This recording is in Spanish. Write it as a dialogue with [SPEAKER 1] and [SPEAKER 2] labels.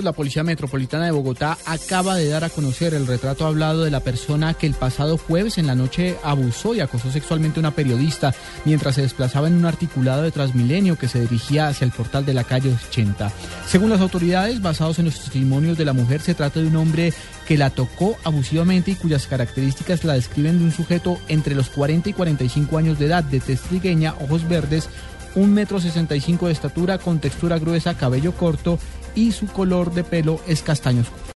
[SPEAKER 1] La Policía Metropolitana de Bogotá acaba de dar a conocer el retrato hablado de la persona que el pasado jueves en la noche abusó y acosó sexualmente a una periodista mientras se desplazaba en un articulado de Transmilenio que se dirigía hacia el portal de la calle 80. Según las autoridades, basados en los testimonios de la mujer, se trata de un hombre que la tocó abusivamente y cuyas características la describen de un sujeto entre los 40 y 45 años de edad, de testrigueña, ojos verdes, un metro sesenta y cinco de estatura, con textura gruesa, cabello corto y su color de pelo es castaño oscuro.